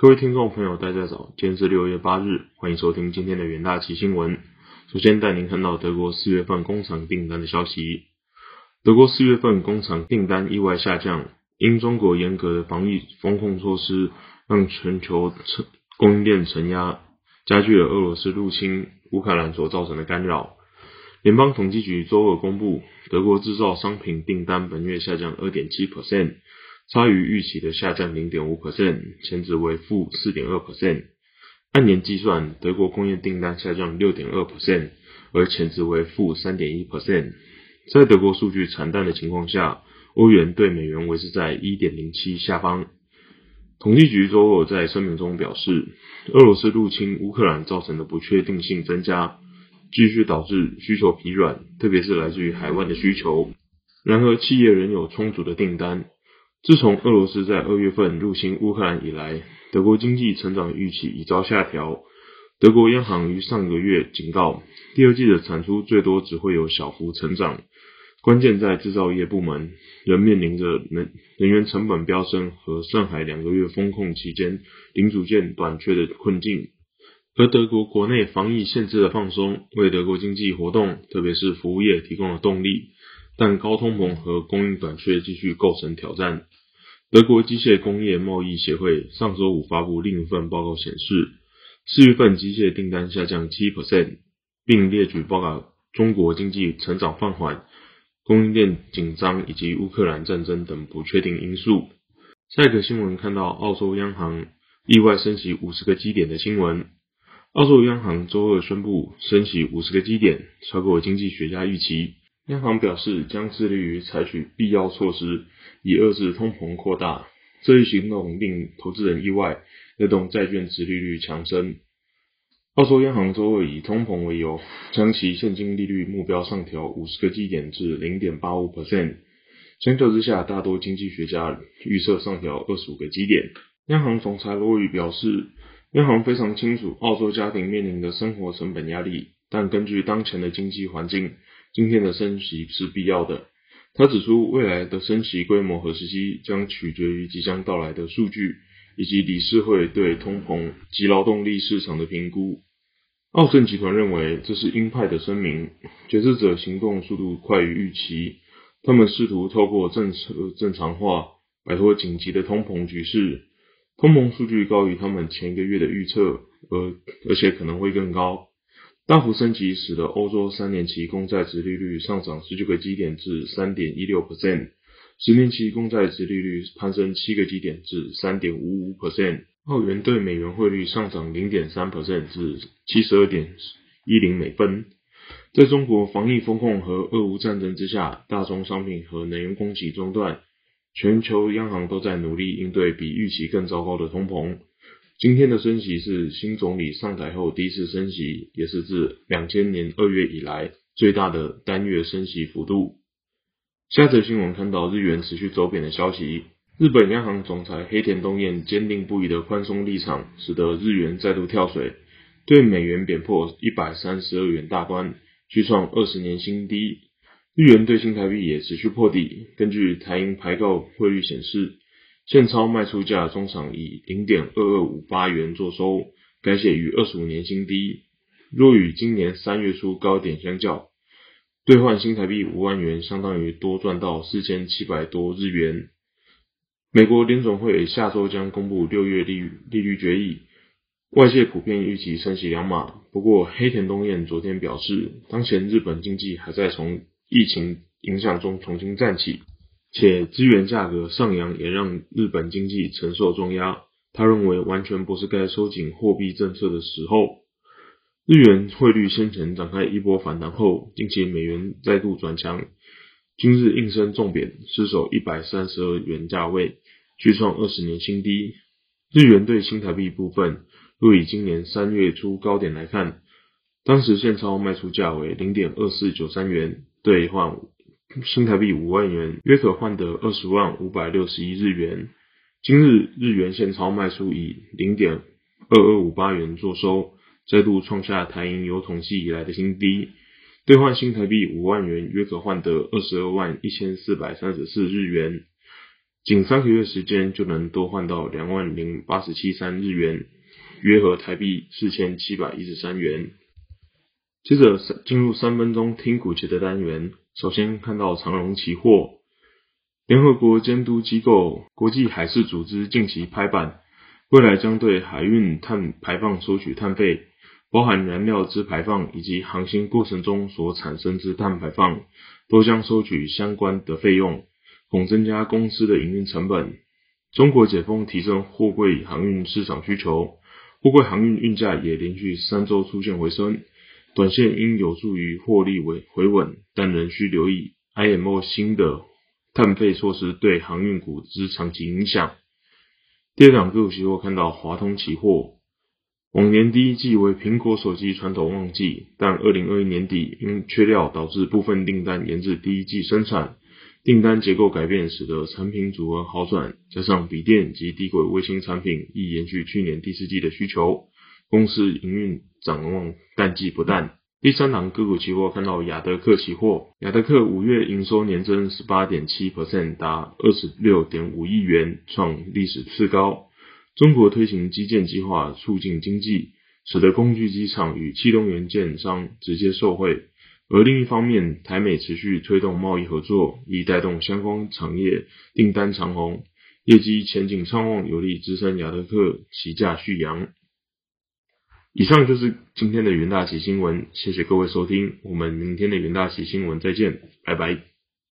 各位听众朋友，大家早，今天是六月八日，欢迎收听今天的远大奇新闻。首先带您看到德国四月份工厂订单的消息。德国四月份工厂订单意外下降，因中国严格的防疫风控措施，让全球供应链承压，加剧了俄罗斯入侵乌克兰所造成的干扰。联邦统计局周二公布，德国制造商品订单本月下降二点七 percent。差于预期的下降零点五 percent，前值为负四点二 percent。按年计算，德国工业订单下降六点二 percent，而前值为负三点一 percent。在德国数据惨淡的情况下，欧元对美元维持在一点零七下方。统计局周二在声明中表示，俄罗斯入侵乌克兰造成的不确定性增加，继续导致需求疲软，特别是来自于海外的需求。然而，企业仍有充足的订单。自从俄罗斯在二月份入侵乌克兰以来，德国经济成长预期已遭下调。德国央行于上个月警告，第二季的产出最多只会有小幅成长。关键在制造业部门仍面临着能能源成本飙升和上海两个月封控期间零组件短缺的困境。而德国国内防疫限制的放松，为德国经济活动，特别是服务业提供了动力。但高通膨和供应短缺继续构成挑战。德国机械工业贸易协会上周五发布另一份报告显示，四月份机械订单下降七 percent，并列举报告中国经济成长放缓、供应链紧张以及乌克兰战争等不确定因素。下一个新闻看到澳洲央行意外升息五十个基点的新闻。澳洲央行周二宣布升息五十个基点，超过经济学家预期。央行表示将致力于采取必要措施，以遏制通膨扩大。这一行动令投资人意外，带动债券值利率强升。澳洲央行周二以通膨为由，将其现金利率目标上调五十个基点至零点八五 percent。相较之下，大多经济学家预测上调二十五个基点。央行总裁罗宇表示，央行非常清楚澳洲家庭面临的生活成本压力，但根据当前的经济环境。今天的升息是必要的。他指出，未来的升息规模和时机将取决于即将到来的数据，以及理事会对通膨及劳动力市场的评估。奥盛集团认为这是鹰派的声明，决策者行动速度快于预期。他们试图透过政策正常化摆脱紧急的通膨局势。通膨数据高于他们前一个月的预测，而而且可能会更高。大幅升级使得欧洲三年期公债值利率上涨十九个基点至三点一六 percent，十年期公债值利率攀升七个基点至三点五五 percent，澳元对美元汇率上涨零点三 percent 至七十二点一零美分。在中国防疫风控和俄乌战争之下，大宗商品和能源供给中断，全球央行都在努力应对比预期更糟糕的通膨。今天的升息是新总理上台后第一次升息，也是自两千年二月以来最大的单月升息幅度。下则新闻看到日元持续走贬的消息，日本央行总裁黑田东彦坚定不移的宽松立场，使得日元再度跳水，对美元贬破一百三十二元大关，续创二十年新低。日元对新台币也持续破底。根据台银排告汇率显示。现钞卖出价中场以零点二二五八元作收，改写于二十五年新低。若与今年三月初高点相较，兑换新台币五万元，相当于多赚到四千七百多日元。美国联总会下周将公布六月利利率决议，外界普遍预期升息两码。不过，黑田东彦昨天表示，当前日本经济还在从疫情影响中重新站起。且资源价格上扬也让日本经济承受重压。他认为完全不是该收紧货币政策的时候。日元汇率先前展开一波反弹后，近期美元再度转强，今日应声重贬，失守一百三十二元价位，续创二十年新低。日元对新台币部分，若以今年三月初高点来看，当时现钞卖出价为零点二四九三元兑换。新台币五万元，约可换得二十万五百六十一日元。今日日元现钞卖出以零点二二五八元作收，再度创下台银有统计以来的新低。兑换新台币五万元，约可换得二十二万一千四百三十四日元。仅三个月时间就能多换到两万零八十七三日元，约合台币四千七百一十三元。接着进入三分钟听股节的单元，首先看到长荣期货，联合国监督机构国际海事组织近期拍板，未来将对海运碳排放收取碳费，包含燃料之排放以及航行过程中所产生之碳排放，都将收取相关的费用，恐增加公司的营运成本。中国解封提升货柜航运市场需求，货柜航运运价也连续三周出现回升。短线应有助于获利回回稳，但仍需留意 IMO 新的碳费措施对航运股之长期影响。第二档个股期货看到华通期货，往年第一季为苹果手机传统旺季，但二零二一年底因缺料导致部分订单延至第一季生产，订单结构改变使得产品组合好转，加上笔电及低轨卫星产品亦延续去年第四季的需求。公司营运展望淡季不淡。第三档个股期货看到亚德克期货，亚德克五月营收年增十八点七 percent，达二十六点五亿元，创历史次高。中国推行基建计划，促进经济，使得工具机厂与气动元件商直接受惠。而另一方面，台美持续推动贸易合作，以带动相关产业订单长虹，业绩前景畅旺，有利支撑亚德克起价续扬。以上就是今天的元大旗新闻，谢谢各位收听，我们明天的元大旗新闻再见，拜拜。